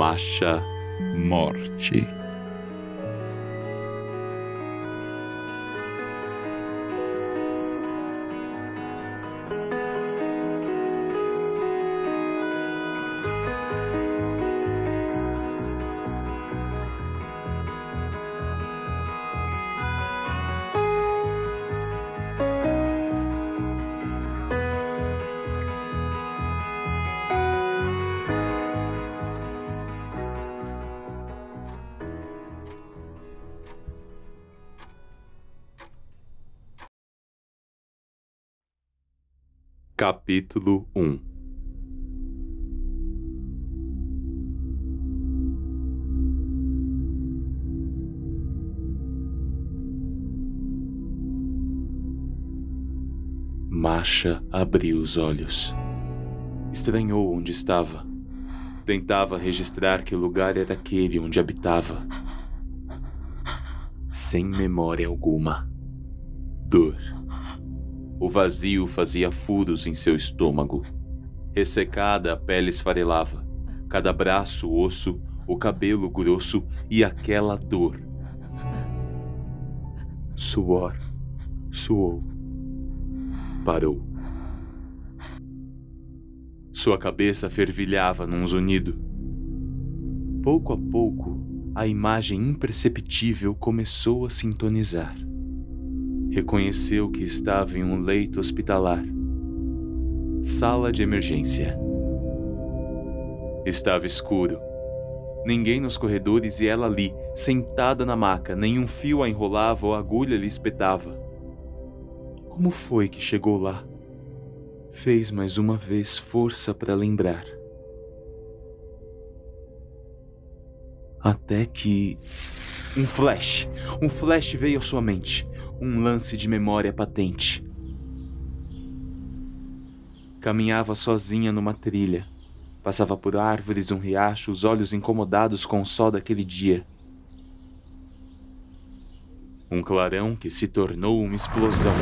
Masha Morte. Capítulo 1 Masha abriu os olhos. Estranhou onde estava. Tentava registrar que lugar era aquele onde habitava. Sem memória alguma. Dor. O vazio fazia furos em seu estômago. Ressecada, a pele esfarelava. Cada braço, osso, o cabelo grosso e aquela dor. Suor. Suou. Parou. Sua cabeça fervilhava num zunido. Pouco a pouco, a imagem imperceptível começou a sintonizar reconheceu que estava em um leito hospitalar. Sala de emergência. Estava escuro. Ninguém nos corredores e ela ali, sentada na maca, nenhum fio a enrolava ou agulha lhe espetava. Como foi que chegou lá? Fez mais uma vez força para lembrar. Até que. Um flash! Um flash veio à sua mente um lance de memória patente. Caminhava sozinha numa trilha. Passava por árvores, um riacho, os olhos incomodados com o sol daquele dia. Um clarão que se tornou uma explosão.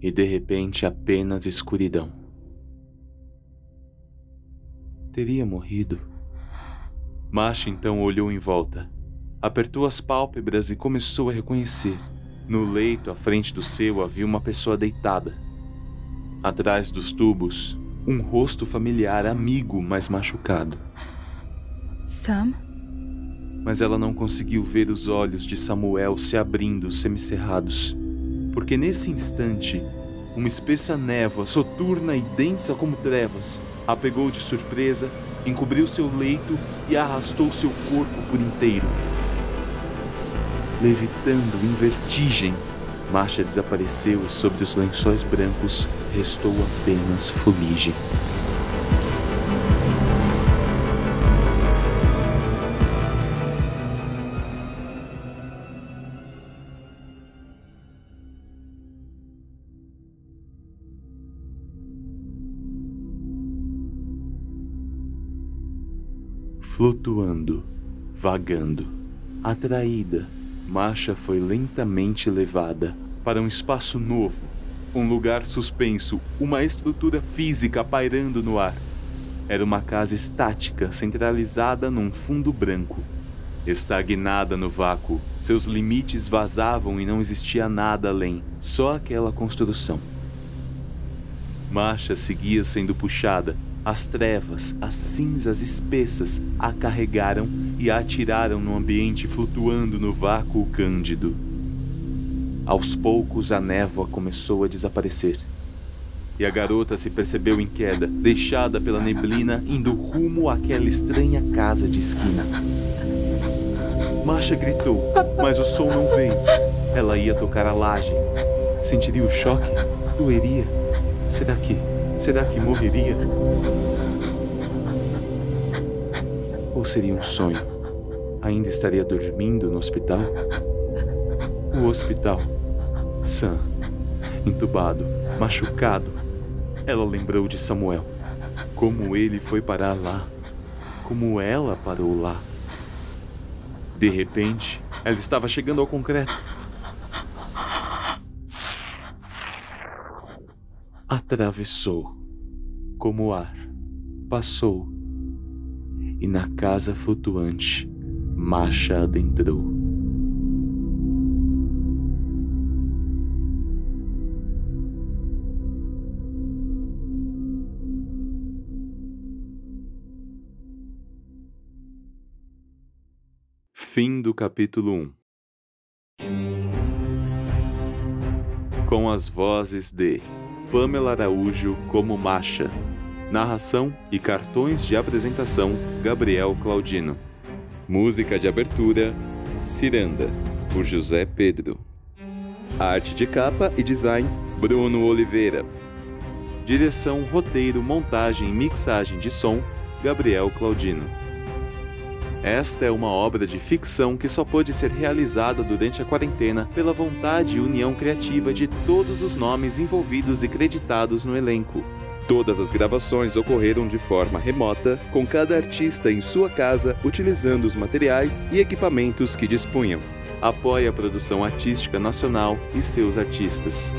E de repente apenas escuridão. Teria morrido. Masha então olhou em volta apertou as pálpebras e começou a reconhecer. No leito à frente do seu havia uma pessoa deitada. Atrás dos tubos, um rosto familiar amigo, mas machucado. Sam? Mas ela não conseguiu ver os olhos de Samuel se abrindo semicerrados, porque nesse instante, uma espessa névoa, soturna e densa como trevas, a pegou de surpresa, encobriu seu leito e arrastou seu corpo por inteiro levitando em vertigem. Marcha desapareceu e sobre os lençóis brancos restou apenas fuligem. Flutuando, vagando, atraída Masha foi lentamente levada para um espaço novo, um lugar suspenso, uma estrutura física pairando no ar. Era uma casa estática, centralizada num fundo branco. Estagnada no vácuo, seus limites vazavam e não existia nada além, só aquela construção. Masha seguia sendo puxada, as trevas, as cinzas espessas a carregaram e a atiraram no ambiente flutuando no vácuo cândido. Aos poucos a névoa começou a desaparecer. E a garota se percebeu em queda, deixada pela neblina, indo rumo àquela estranha casa de esquina. Masha gritou, mas o som não veio. Ela ia tocar a laje. Sentiria o choque? Doeria? Será que Será que morreria? Ou seria um sonho? Ainda estaria dormindo no hospital? O hospital. Sam, entubado, machucado. Ela lembrou de Samuel. Como ele foi parar lá. Como ela parou lá. De repente, ela estava chegando ao concreto. atravessou como ar, passou e na casa flutuante Masha adentrou. Fim do capítulo 1 Com as vozes de Pamela Araújo como Masha, narração e cartões de apresentação Gabriel Claudino, música de abertura Ciranda, por José Pedro, arte de capa e design Bruno Oliveira, direção, roteiro, montagem e mixagem de som Gabriel Claudino. Esta é uma obra de ficção que só pôde ser realizada durante a quarentena pela vontade e união criativa de todos os nomes envolvidos e creditados no elenco. Todas as gravações ocorreram de forma remota, com cada artista em sua casa utilizando os materiais e equipamentos que dispunham. Apoie a produção artística nacional e seus artistas.